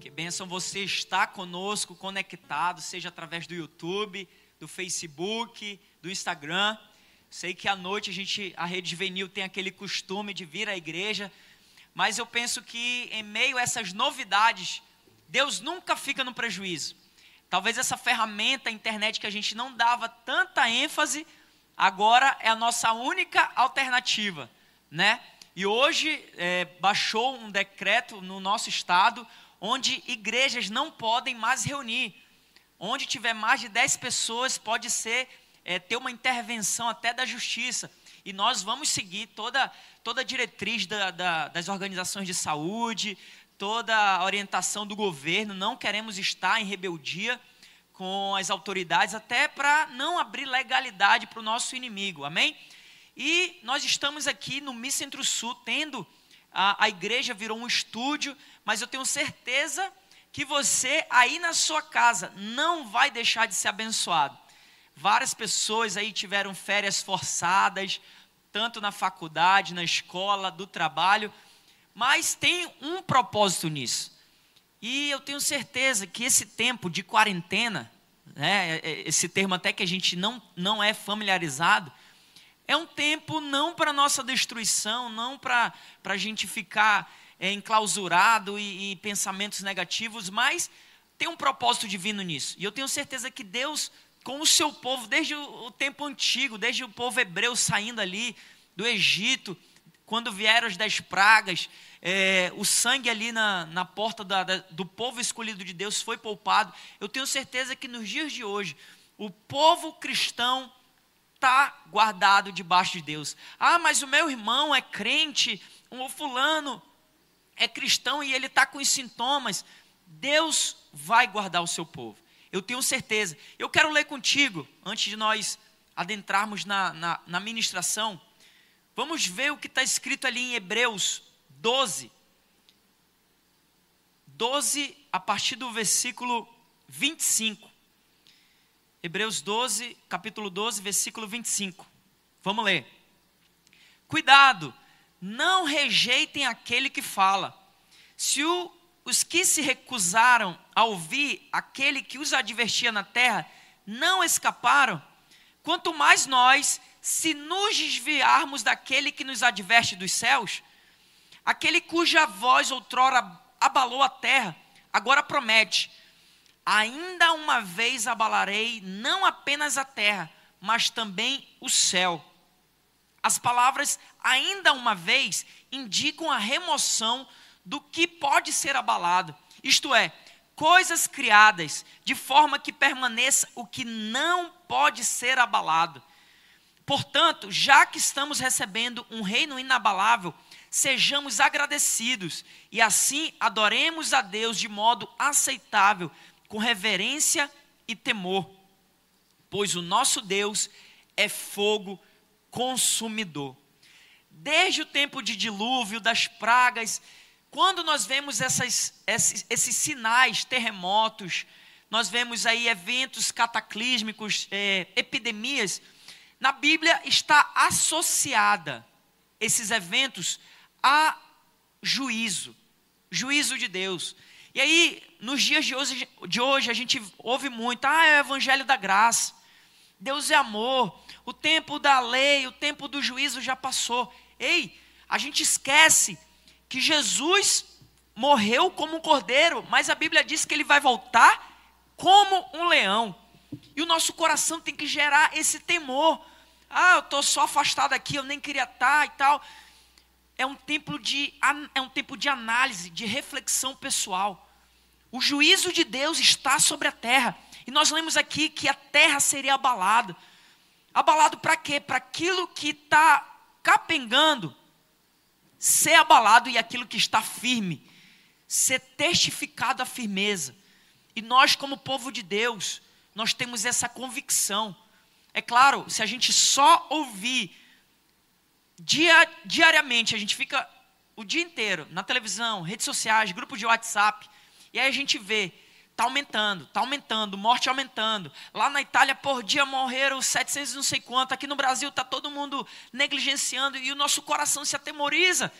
Que bênção você estar conosco, conectado, seja através do YouTube, do Facebook, do Instagram. Sei que à noite a gente, a Rede Juvenil tem aquele costume de vir à igreja, mas eu penso que em meio a essas novidades, Deus nunca fica no prejuízo. Talvez essa ferramenta, a internet, que a gente não dava tanta ênfase, agora é a nossa única alternativa, né? E hoje é, baixou um decreto no nosso estado onde igrejas não podem mais reunir. Onde tiver mais de 10 pessoas, pode ser é, ter uma intervenção até da justiça. E nós vamos seguir toda, toda a diretriz da, da, das organizações de saúde, toda a orientação do governo. Não queremos estar em rebeldia com as autoridades, até para não abrir legalidade para o nosso inimigo. Amém? E nós estamos aqui no Mi Centro-Sul, tendo a, a igreja virou um estúdio, mas eu tenho certeza que você aí na sua casa não vai deixar de ser abençoado. Várias pessoas aí tiveram férias forçadas, tanto na faculdade, na escola, do trabalho, mas tem um propósito nisso. E eu tenho certeza que esse tempo de quarentena, né, é, é, esse termo até que a gente não, não é familiarizado, é um tempo não para nossa destruição, não para a gente ficar é, enclausurado e, e pensamentos negativos, mas tem um propósito divino nisso. E eu tenho certeza que Deus, com o seu povo, desde o, o tempo antigo, desde o povo hebreu saindo ali do Egito, quando vieram as dez pragas, é, o sangue ali na, na porta da, da, do povo escolhido de Deus foi poupado. Eu tenho certeza que nos dias de hoje, o povo cristão está guardado debaixo de Deus. Ah, mas o meu irmão é crente, o fulano é cristão e ele está com os sintomas. Deus vai guardar o seu povo. Eu tenho certeza. Eu quero ler contigo, antes de nós adentrarmos na, na, na ministração. Vamos ver o que está escrito ali em Hebreus 12. 12, a partir do versículo 25. Hebreus 12, capítulo 12, versículo 25. Vamos ler. Cuidado, não rejeitem aquele que fala. Se o, os que se recusaram a ouvir aquele que os advertia na terra não escaparam, quanto mais nós, se nos desviarmos daquele que nos adverte dos céus, aquele cuja voz outrora abalou a terra, agora promete Ainda uma vez abalarei não apenas a terra, mas também o céu. As palavras ainda uma vez indicam a remoção do que pode ser abalado, isto é, coisas criadas de forma que permaneça o que não pode ser abalado. Portanto, já que estamos recebendo um reino inabalável, sejamos agradecidos e assim adoremos a Deus de modo aceitável, com reverência e temor, pois o nosso Deus é fogo consumidor. Desde o tempo de dilúvio, das pragas, quando nós vemos essas, esses, esses sinais, terremotos, nós vemos aí eventos cataclísmicos, é, epidemias, na Bíblia está associada esses eventos a juízo, juízo de Deus. E aí, nos dias de hoje, de hoje, a gente ouve muito, ah, é o evangelho da graça. Deus é amor. O tempo da lei, o tempo do juízo já passou. Ei, a gente esquece que Jesus morreu como um cordeiro, mas a Bíblia diz que ele vai voltar como um leão. E o nosso coração tem que gerar esse temor. Ah, eu estou só afastado aqui, eu nem queria estar e tal é um tempo de, é um tempo de análise, de reflexão pessoal. O juízo de Deus está sobre a terra. E nós lemos aqui que a terra seria abalada. Abalado para quê? Para aquilo que está capengando ser abalado e aquilo que está firme ser testificado a firmeza. E nós, como povo de Deus, nós temos essa convicção. É claro, se a gente só ouvir dia, diariamente, a gente fica o dia inteiro na televisão, redes sociais, grupos de WhatsApp, e aí a gente vê, está aumentando, está aumentando, morte aumentando. Lá na Itália, por dia, morreram 700 não sei quanto. Aqui no Brasil está todo mundo negligenciando e o nosso coração se atemoriza.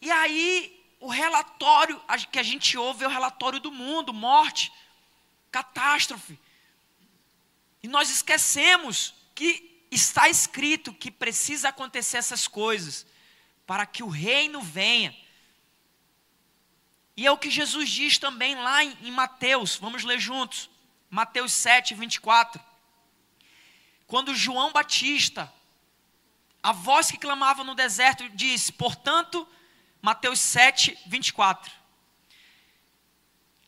E aí o relatório que a gente ouve é o relatório do mundo, morte, catástrofe. E nós esquecemos que está escrito que precisa acontecer essas coisas para que o reino venha. E é o que Jesus diz também lá em, Mateus, vamos ler juntos. Mateus 7, 24. Quando João Batista, a voz que clamava no deserto, disse: Portanto, Mateus 7, 24.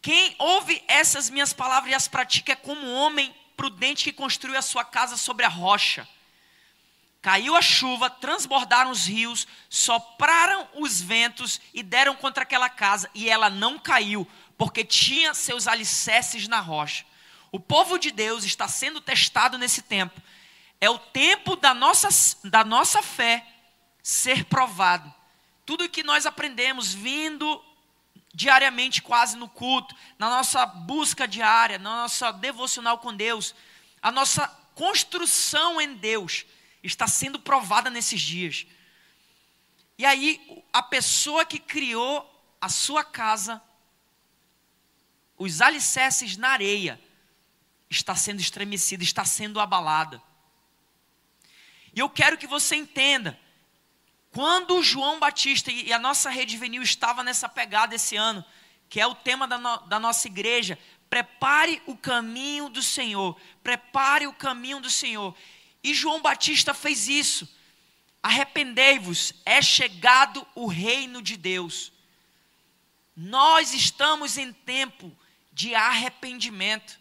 Quem ouve essas minhas palavras e as pratica é como um homem prudente que construiu a sua casa sobre a rocha. Caiu a chuva, transbordaram os rios, sopraram os ventos e deram contra aquela casa, e ela não caiu, porque tinha seus alicerces na rocha. O povo de Deus está sendo testado nesse tempo. É o tempo da nossa, da nossa fé ser provado. Tudo que nós aprendemos vindo diariamente quase no culto, na nossa busca diária, na nossa devocional com Deus, a nossa construção em Deus está sendo provada nesses dias. E aí, a pessoa que criou a sua casa, os alicerces na areia, está sendo estremecida, está sendo abalada. E eu quero que você entenda quando João Batista e a nossa rede juvenil estava nessa pegada esse ano, que é o tema da, no, da nossa igreja, prepare o caminho do Senhor, prepare o caminho do Senhor. E João Batista fez isso. Arrependei-vos, é chegado o reino de Deus. Nós estamos em tempo de arrependimento.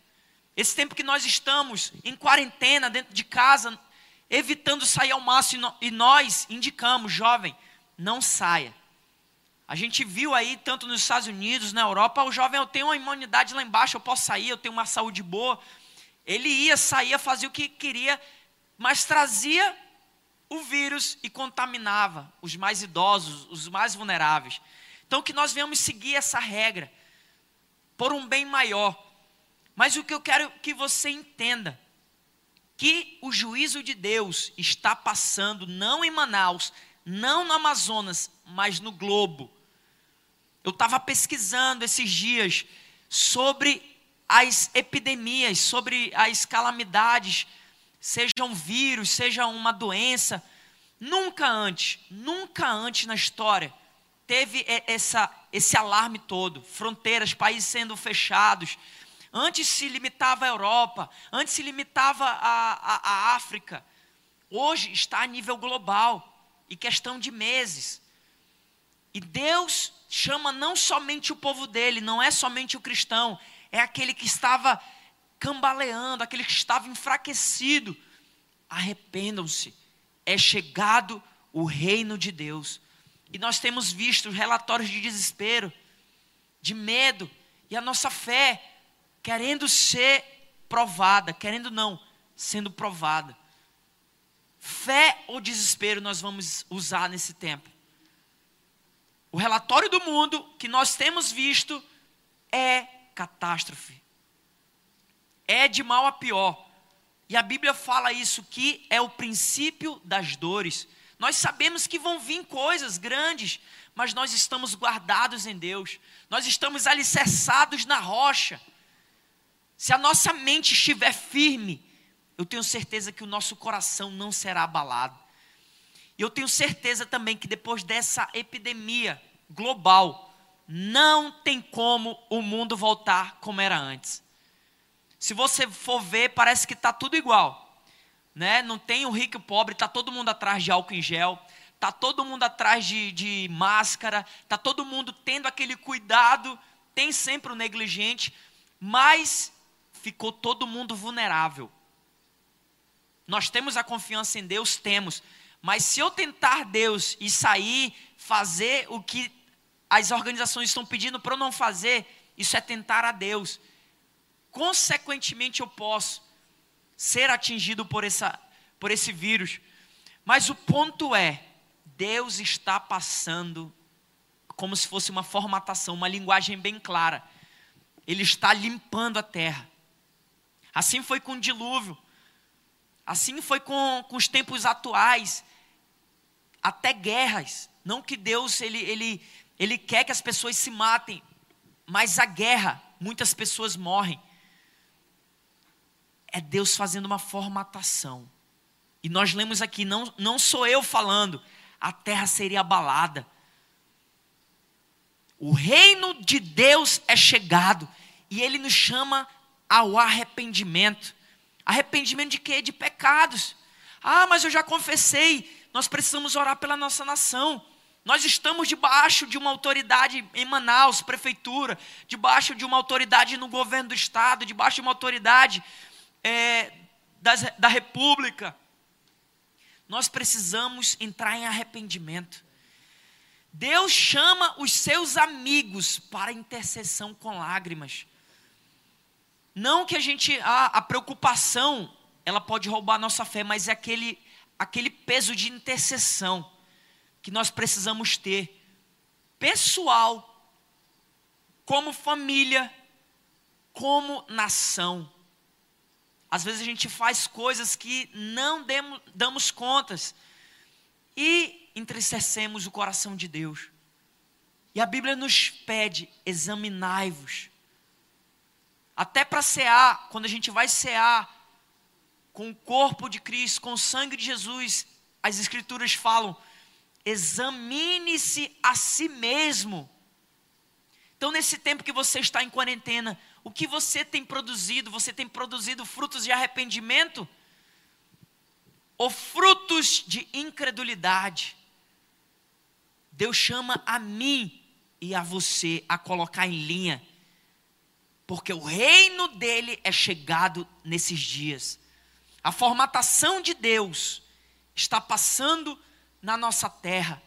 Esse tempo que nós estamos em quarentena, dentro de casa, evitando sair ao máximo, e nós indicamos, jovem, não saia. A gente viu aí, tanto nos Estados Unidos, na Europa, o jovem, eu tenho uma imunidade lá embaixo, eu posso sair, eu tenho uma saúde boa. Ele ia, saía, fazia o que queria, mas trazia o vírus e contaminava os mais idosos, os mais vulneráveis. Então, que nós venhamos seguir essa regra, por um bem maior. Mas o que eu quero que você entenda, que o juízo de Deus está passando não em Manaus, não no Amazonas, mas no globo. Eu estava pesquisando esses dias sobre as epidemias, sobre as calamidades, sejam vírus, seja uma doença. Nunca antes, nunca antes na história teve essa, esse alarme todo. Fronteiras, países sendo fechados, Antes se limitava à Europa, antes se limitava à, África. Hoje está a nível global e questão de meses. E Deus chama não somente o povo dele, não é somente o cristão, é aquele que estava cambaleando, aquele que estava enfraquecido. Arrependam-se, é chegado o reino de Deus. E nós temos visto relatórios de desespero, de medo, e a nossa fé querendo ser provada, querendo não, sendo provada. Fé ou desespero nós vamos usar nesse tempo? O relatório do mundo que nós temos visto é catástrofe. É de mal a pior. E a Bíblia fala isso que é o princípio das dores. Nós sabemos que vão vir coisas grandes, mas nós estamos guardados em Deus. Nós estamos alicerçados na rocha. Se a nossa mente estiver firme, eu tenho certeza que o nosso coração não será abalado. E eu tenho certeza também que depois dessa epidemia global, não tem como o mundo voltar como era antes. Se você for ver, parece que está tudo igual. Né? Não tem o rico e o pobre, está todo mundo atrás de álcool em gel, está todo mundo atrás de, de máscara, está todo mundo tendo aquele cuidado, tem sempre o negligente, mas ficou todo mundo vulnerável. Nós temos a confiança em Deus? Temos. Mas se eu tentar Deus e sair, fazer o que as organizações estão pedindo para eu não fazer, isso é tentar a Deus. Consequentemente, eu posso ser atingido por, essa, por esse vírus. Mas o ponto é: Deus está passando como se fosse uma formatação, uma linguagem bem clara. Ele está limpando a terra. Assim foi com o dilúvio. Assim foi com, com os tempos atuais. Até guerras. Não que Deus ele, ele, Ele quer que as pessoas se matem, mas a guerra, muitas pessoas morrem. É Deus fazendo uma formatação. E nós lemos aqui, não, não sou eu falando, a terra seria abalada. O reino de Deus é chegado e ele nos chama ao arrependimento. Arrependimento de quê? De pecados. Ah, mas eu já confessei. Nós precisamos orar pela nossa nação. Nós estamos debaixo de uma autoridade em Manaus, prefeitura, debaixo de uma autoridade no governo do estado, debaixo de uma autoridade é, das, da república. Nós precisamos entrar em arrependimento. Deus chama os seus amigos para intercessão com lágrimas. Não que a gente, a, a preocupação, ela pode roubar a nossa fé, mas é aquele, aquele peso de intercessão que nós precisamos ter, pessoal, como família, como nação. Às vezes a gente faz coisas que não demos, damos contas e entristecemos o coração de Deus. E a Bíblia nos pede: examinai-vos. Até para cear, quando a gente vai cear com o corpo de Cristo, com o sangue de Jesus, as Escrituras falam: examine-se a si mesmo. Então, nesse tempo que você está em quarentena, o que você tem produzido? Você tem produzido frutos de arrependimento? Ou frutos de incredulidade? Deus chama a mim e a você a colocar em linha, porque o reino dele é chegado nesses dias. A formatação de Deus está passando na nossa terra.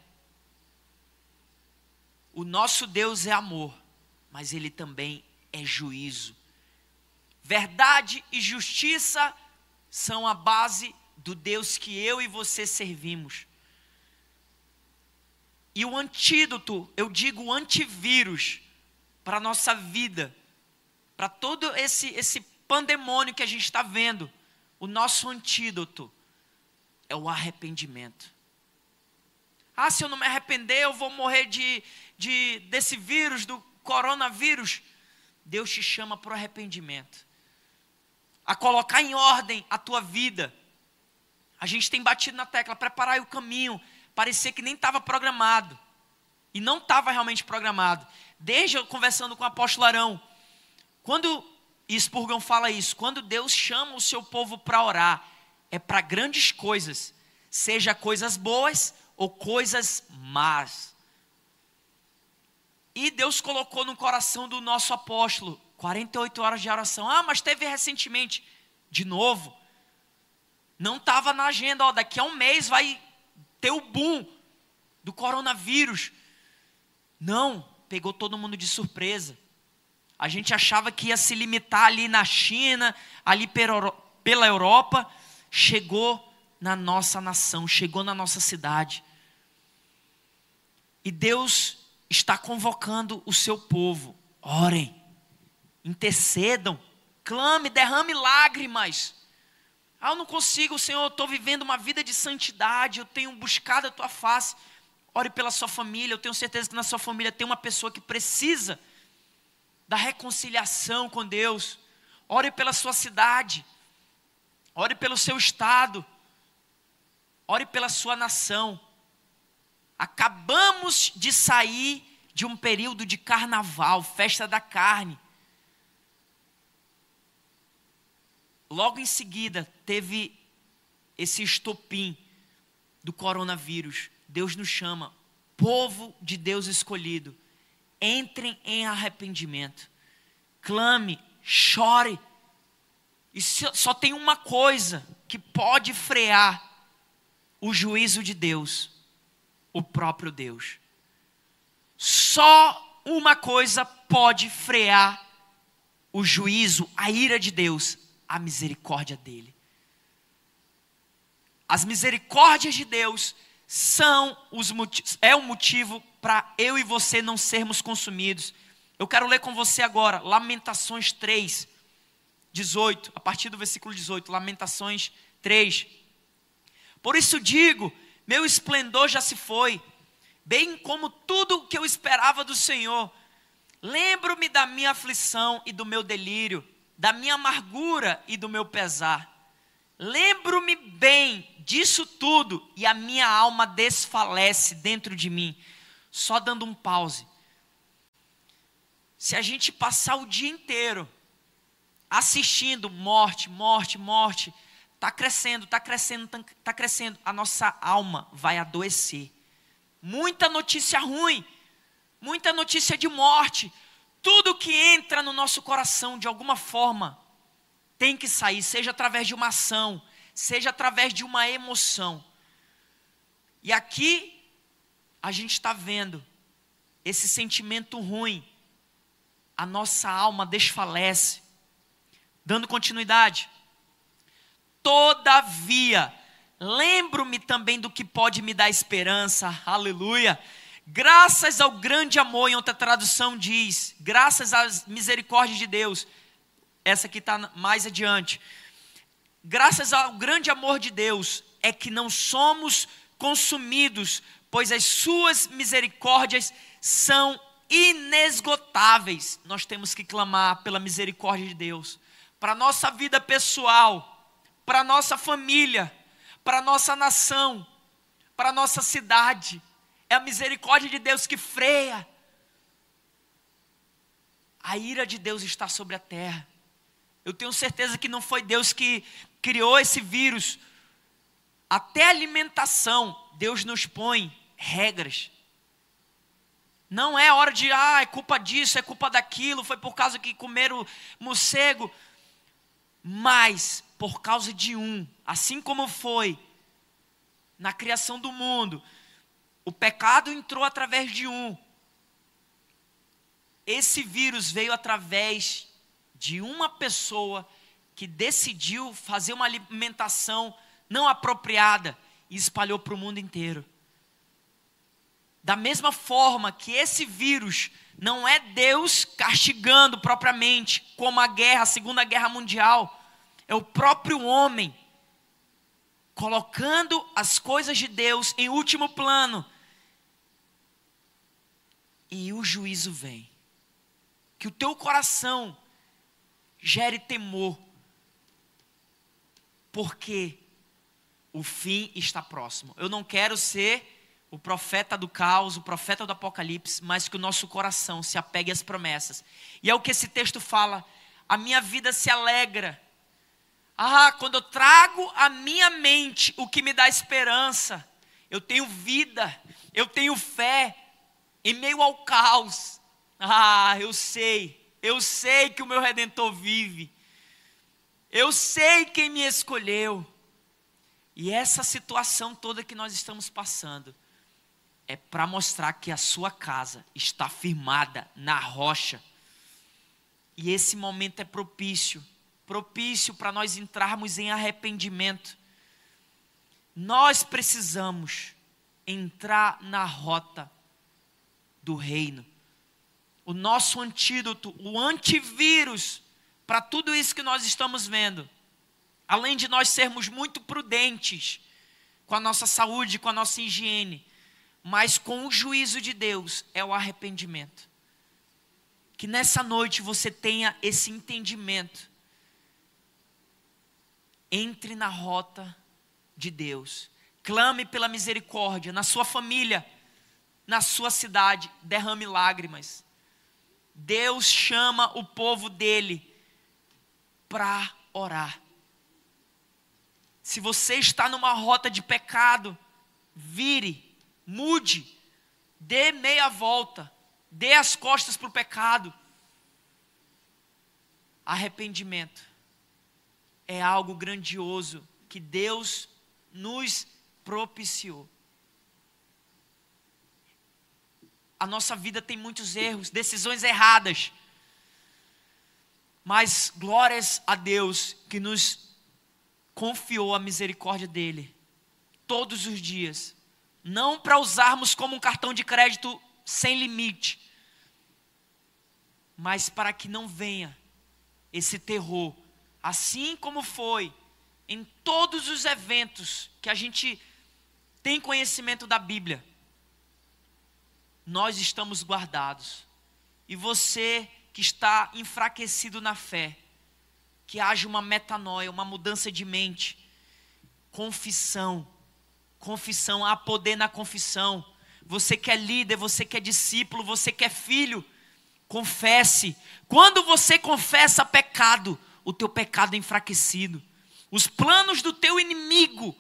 O nosso Deus é amor, mas ele também é juízo. Verdade e justiça são a base do Deus que eu e você servimos. E o antídoto, eu digo antivírus para a nossa vida, para todo esse, esse pandemônio que a gente está vendo, o nosso antídoto é o arrependimento. Ah, se eu não me arrepender, eu vou morrer de, de desse vírus, do coronavírus. Deus te chama para o arrependimento, a colocar em ordem a tua vida. A gente tem batido na tecla, preparar o caminho. Parecia que nem estava programado. E não estava realmente programado. Desde eu conversando com o apóstolo Arão, quando Spurgeon fala isso, quando Deus chama o seu povo para orar, é para grandes coisas, seja coisas boas ou coisas más. E Deus colocou no coração do nosso apóstolo 48 horas de oração. Ah, mas teve recentemente. De novo. Não estava na agenda, ó, daqui a um mês vai ter o boom do coronavírus. Não, pegou todo mundo de surpresa. A gente achava que ia se limitar ali na China, ali pela Europa. Chegou na nossa nação, chegou na nossa cidade. E Deus está convocando o seu povo. Orem, intercedam, clame, derrame lágrimas. Ah, eu não consigo, Senhor, eu estou vivendo uma vida de santidade, eu tenho buscado a tua face. Ore pela sua família, eu tenho certeza que na sua família tem uma pessoa que precisa da reconciliação com Deus. Ore pela sua cidade, ore pelo seu estado. Ore pela sua nação. Acabamos de sair de um período de carnaval, festa da carne. Logo em seguida, teve esse estopim do coronavírus. Deus nos chama, povo de Deus escolhido, entrem em arrependimento, clame, chore. E só tem uma coisa que pode frear o juízo de Deus, o próprio Deus. Só uma coisa pode frear o juízo, a ira de Deus, a misericórdia dele. As misericórdias de Deus são os é o motivo para eu e você não sermos consumidos. Eu quero ler com você agora Lamentações 3, 18, a partir do versículo 18, Lamentações 3, por isso digo: meu esplendor já se foi, bem como tudo o que eu esperava do Senhor. Lembro-me da minha aflição e do meu delírio, da minha amargura e do meu pesar. Lembro-me bem disso tudo e a minha alma desfalece dentro de mim. Só dando um pause. Se a gente passar o dia inteiro assistindo morte, morte, morte, está crescendo, está crescendo, está tá crescendo, a nossa alma vai adoecer. Muita notícia ruim, muita notícia de morte, tudo que entra no nosso coração de alguma forma tem que sair, seja através de uma ação, seja através de uma emoção. E aqui a gente está vendo esse sentimento ruim, a nossa alma desfalece. Dando continuidade. Todavia, lembro-me também do que pode me dar esperança, aleluia. Graças ao grande amor, em outra tradução diz, graças às misericórdias de Deus, essa aqui está mais adiante. Graças ao grande amor de Deus, é que não somos consumidos, pois as suas misericórdias são inesgotáveis. Nós temos que clamar pela misericórdia de Deus, para a nossa vida pessoal, para a nossa família, para a nossa nação, para a nossa cidade. É a misericórdia de Deus que freia. A ira de Deus está sobre a terra. Eu tenho certeza que não foi Deus que criou esse vírus. Até alimentação, Deus nos põe regras. Não é hora de, ah, é culpa disso, é culpa daquilo, foi por causa que comeram morcego. Mas, por causa de um, assim como foi na criação do mundo, o pecado entrou através de um. Esse vírus veio através de uma pessoa que decidiu fazer uma alimentação não apropriada e espalhou para o mundo inteiro. Da mesma forma que esse vírus não é Deus castigando propriamente, como a guerra, a Segunda Guerra Mundial, é o próprio homem colocando as coisas de Deus em último plano. E o juízo vem. Que o teu coração gere temor, porque o fim está próximo. Eu não quero ser o profeta do caos, o profeta do apocalipse, mas que o nosso coração se apegue às promessas. E é o que esse texto fala: a minha vida se alegra. Ah, quando eu trago à minha mente o que me dá esperança, eu tenho vida, eu tenho fé, em meio ao caos. Ah, eu sei, eu sei que o meu redentor vive. Eu sei quem me escolheu. E essa situação toda que nós estamos passando é para mostrar que a sua casa está firmada na rocha. E esse momento é propício propício para nós entrarmos em arrependimento. Nós precisamos entrar na rota do reino o nosso antídoto, o antivírus para tudo isso que nós estamos vendo. Além de nós sermos muito prudentes com a nossa saúde, com a nossa higiene, mas com o juízo de Deus é o arrependimento. Que nessa noite você tenha esse entendimento. Entre na rota de Deus. Clame pela misericórdia na sua família, na sua cidade, derrame lágrimas. Deus chama o povo dele para orar. Se você está numa rota de pecado, vire, mude, dê meia volta, dê as costas para o pecado. Arrependimento é algo grandioso que Deus nos propiciou. a nossa vida tem muitos erros, decisões erradas. Mas glórias a Deus que nos confiou a misericórdia dele todos os dias, não para usarmos como um cartão de crédito sem limite, mas para que não venha esse terror, assim como foi em todos os eventos que a gente tem conhecimento da Bíblia nós estamos guardados. E você que está enfraquecido na fé, que haja uma metanoia, uma mudança de mente, confissão, confissão, há poder na confissão. Você que é líder, você que é discípulo, você que é filho, confesse. Quando você confessa pecado, o teu pecado é enfraquecido. Os planos do teu inimigo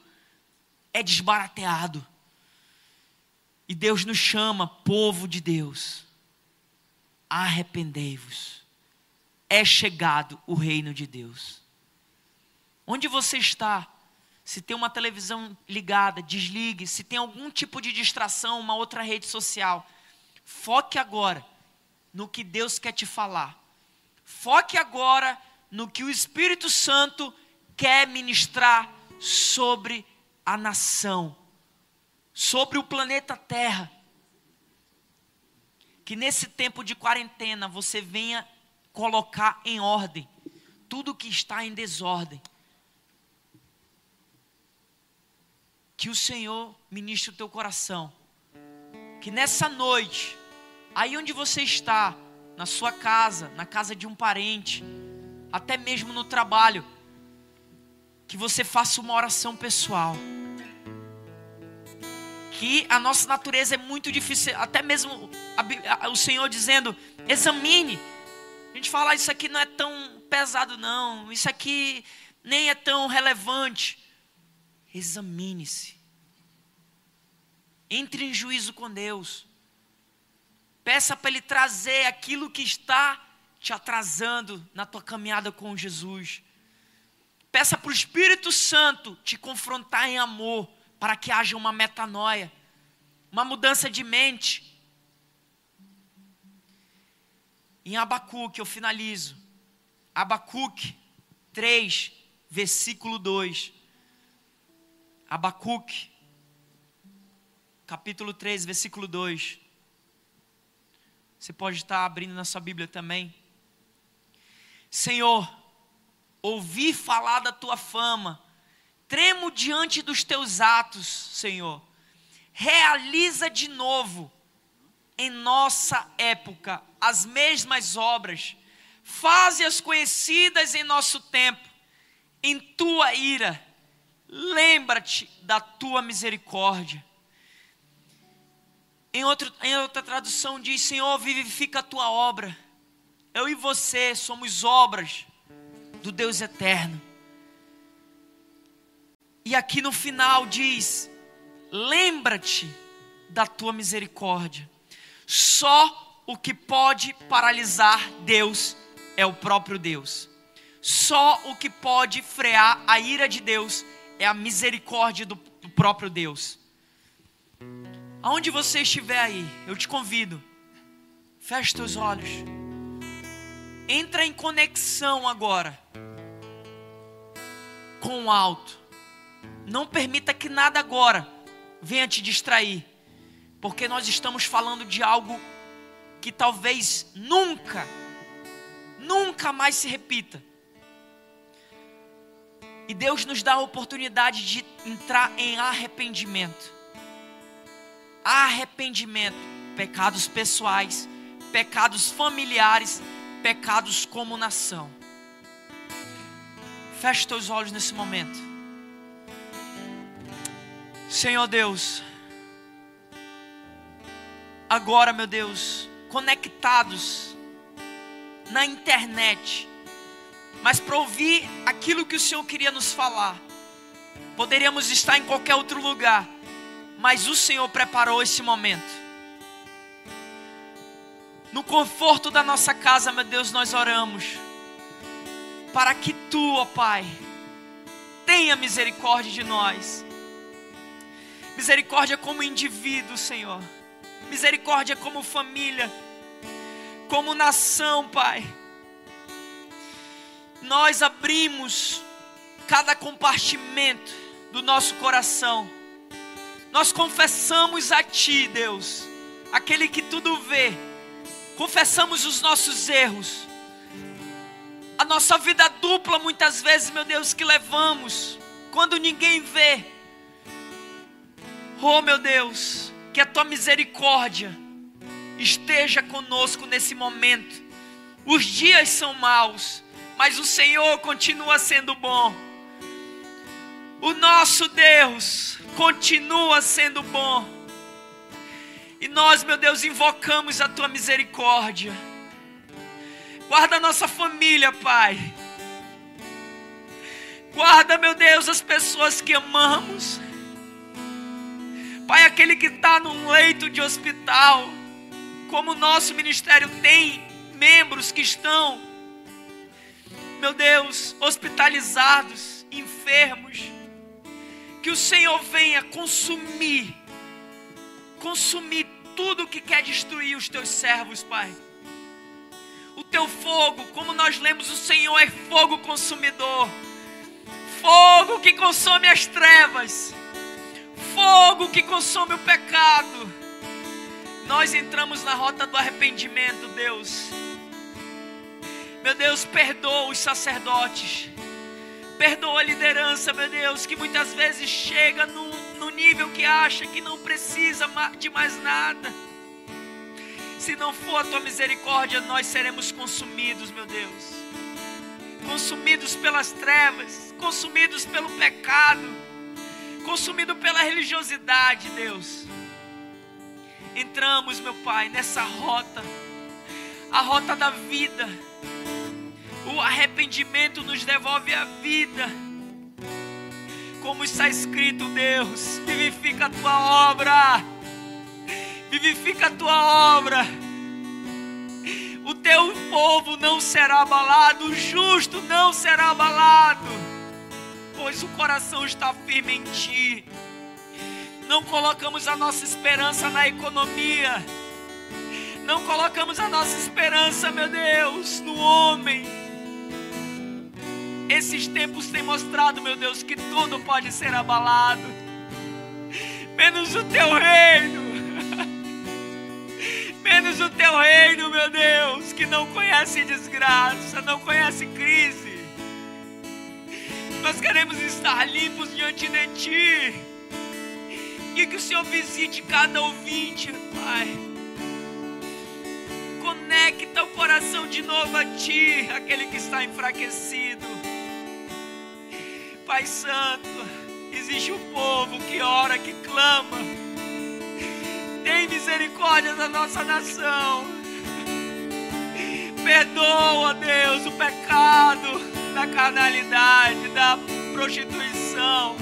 é desbarateado. E Deus nos chama, povo de Deus, arrependei-vos. É chegado o reino de Deus. Onde você está? Se tem uma televisão ligada, desligue. Se tem algum tipo de distração, uma outra rede social, foque agora no que Deus quer te falar. Foque agora no que o Espírito Santo quer ministrar sobre a nação, sobre o planeta Terra. Que nesse tempo de quarentena você venha colocar em ordem tudo que está em desordem. Que o Senhor ministre o teu coração. Que nessa noite, aí onde você está, na sua casa, na casa de um parente, até mesmo no trabalho, que você faça uma oração pessoal. Que a nossa natureza é muito difícil, até mesmo o Senhor dizendo: examine. A gente fala, isso aqui não é tão pesado, não, isso aqui nem é tão relevante. Examine-se. Entre em juízo com Deus. Peça para Ele trazer aquilo que está te atrasando na tua caminhada com Jesus. Peça para o Espírito Santo te confrontar em amor, para que haja uma metanoia, uma mudança de mente. Em Abacuque, eu finalizo. Abacuque 3, versículo 2. Abacuque, capítulo 3, versículo 2. Você pode estar abrindo na sua Bíblia também. Senhor, ouvi falar da tua fama, tremo diante dos teus atos, Senhor. Realiza de novo em nossa época as mesmas obras, faze-as conhecidas em nosso tempo, em tua ira, lembra-te da tua misericórdia. Em, outro, em outra tradução diz: Senhor, vivifica a tua obra. Eu e você somos obras do Deus eterno. E aqui no final diz: lembra-te da tua misericórdia. Só o que pode paralisar Deus é o próprio Deus. Só o que pode frear a ira de Deus é a misericórdia do, do próprio Deus. Aonde você estiver aí, eu te convido, feche teus olhos. Entra em conexão agora com o alto. Não permita que nada agora venha te distrair, porque nós estamos falando de algo que talvez nunca, nunca mais se repita. E Deus nos dá a oportunidade de entrar em arrependimento. Arrependimento, pecados pessoais, pecados familiares, pecados como nação. Feche teus olhos nesse momento. Senhor Deus, agora, meu Deus, conectados na internet, mas para ouvir aquilo que o Senhor queria nos falar. Poderíamos estar em qualquer outro lugar, mas o Senhor preparou esse momento no conforto da nossa casa, meu Deus, nós oramos, para que tu, ó Pai, tenha misericórdia de nós, misericórdia como indivíduo, Senhor, misericórdia como família, como nação, Pai. Nós abrimos cada compartimento do nosso coração, nós confessamos a Ti, Deus, aquele que tudo vê confessamos os nossos erros, a nossa vida dupla, muitas vezes, meu Deus, que levamos, quando ninguém vê. Oh, meu Deus, que a tua misericórdia esteja conosco nesse momento. Os dias são maus, mas o Senhor continua sendo bom. O nosso Deus continua sendo bom. E nós, meu Deus, invocamos a tua misericórdia. Guarda a nossa família, Pai. Guarda, meu Deus, as pessoas que amamos. Pai, aquele que está num leito de hospital, como o nosso ministério tem membros que estão, meu Deus, hospitalizados, enfermos, que o Senhor venha consumir, consumir tudo que quer destruir os teus servos, Pai. O teu fogo, como nós lemos, o Senhor é fogo consumidor, fogo que consome as trevas fogo que consome o pecado. Nós entramos na rota do arrependimento, Deus. Meu Deus, perdoa os sacerdotes. Perdoa a liderança, meu Deus, que muitas vezes chega no nível que acha que não precisa de mais nada. Se não for a tua misericórdia, nós seremos consumidos, meu Deus. Consumidos pelas trevas, consumidos pelo pecado consumido pela religiosidade, Deus. Entramos, meu Pai, nessa rota, a rota da vida. O arrependimento nos devolve a vida. Como está escrito, Deus, vivifica a tua obra. Vivifica a tua obra. O teu povo não será abalado, o justo não será abalado pois o coração está firme em Ti. Não colocamos a nossa esperança na economia, não colocamos a nossa esperança, meu Deus, no homem. Esses tempos têm mostrado, meu Deus, que tudo pode ser abalado, menos o Teu reino. Menos o teu reino, meu Deus, que não conhece desgraça, não conhece crise nós queremos estar limpos diante de Ti. E que o Senhor visite cada ouvinte, Pai. Conecta o coração de novo a Ti, aquele que está enfraquecido. Pai Santo, existe um povo que ora, que clama. Tem misericórdia da nossa nação. Perdoa, Deus, o pecado da carnalidade, da prostituição,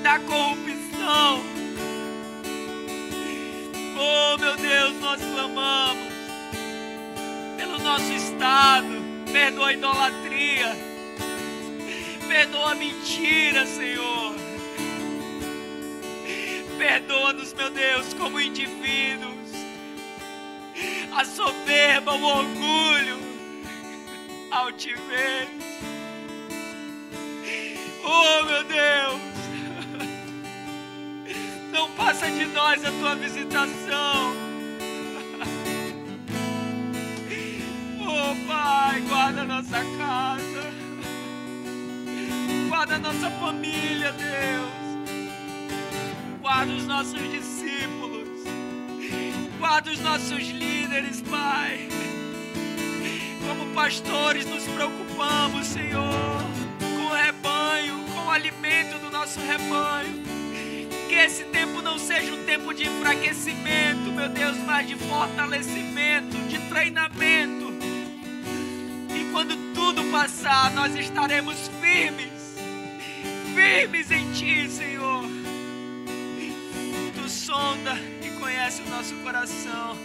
da corrupção. Oh, meu Deus, nós clamamos pelo nosso estado, perdoa a idolatria, perdoa a mentira, Senhor. Perdoa-nos, meu Deus, como indivíduos, a soberba, o orgulho, altivez. Oh, meu Deus, não passa de nós a tua visitação. Oh, Pai, guarda a nossa casa, guarda a nossa família, Deus. Guarda os nossos discípulos, guarda os nossos líderes, Pai como pastores, nos preocupamos, Senhor, com o rebanho, com o alimento do nosso rebanho. Que esse tempo não seja um tempo de enfraquecimento, meu Deus, mas de fortalecimento, de treinamento. E quando tudo passar, nós estaremos firmes, firmes em Ti, Senhor. Tu sonda e conhece o nosso coração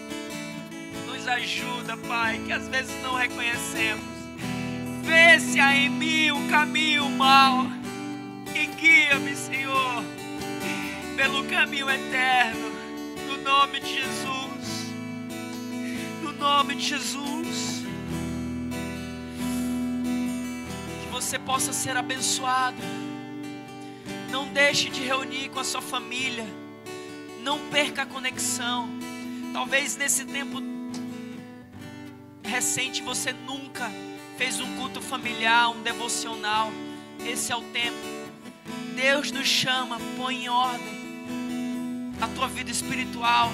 nos ajuda, Pai, que às vezes não reconhecemos. Vê se há em mim o caminho mau e guia-me, Senhor, pelo caminho eterno, no nome de Jesus. No nome de Jesus. Você possa ser abençoado. Não deixe de reunir com a sua família. Não perca a conexão. Talvez nesse tempo recente você nunca fez um culto familiar, um devocional, esse é o tempo. Deus nos chama, põe em ordem a tua vida espiritual,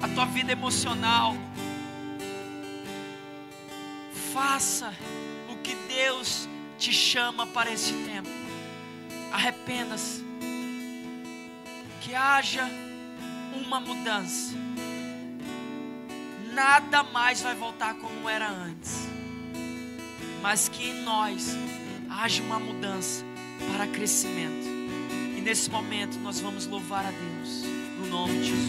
a tua vida emocional. Faça o que Deus te chama para esse tempo. Arrependa-se. Que haja uma mudança. Nada mais vai voltar como era antes. Mas que em nós haja uma mudança para crescimento. E nesse momento nós vamos louvar a Deus. No nome de Jesus.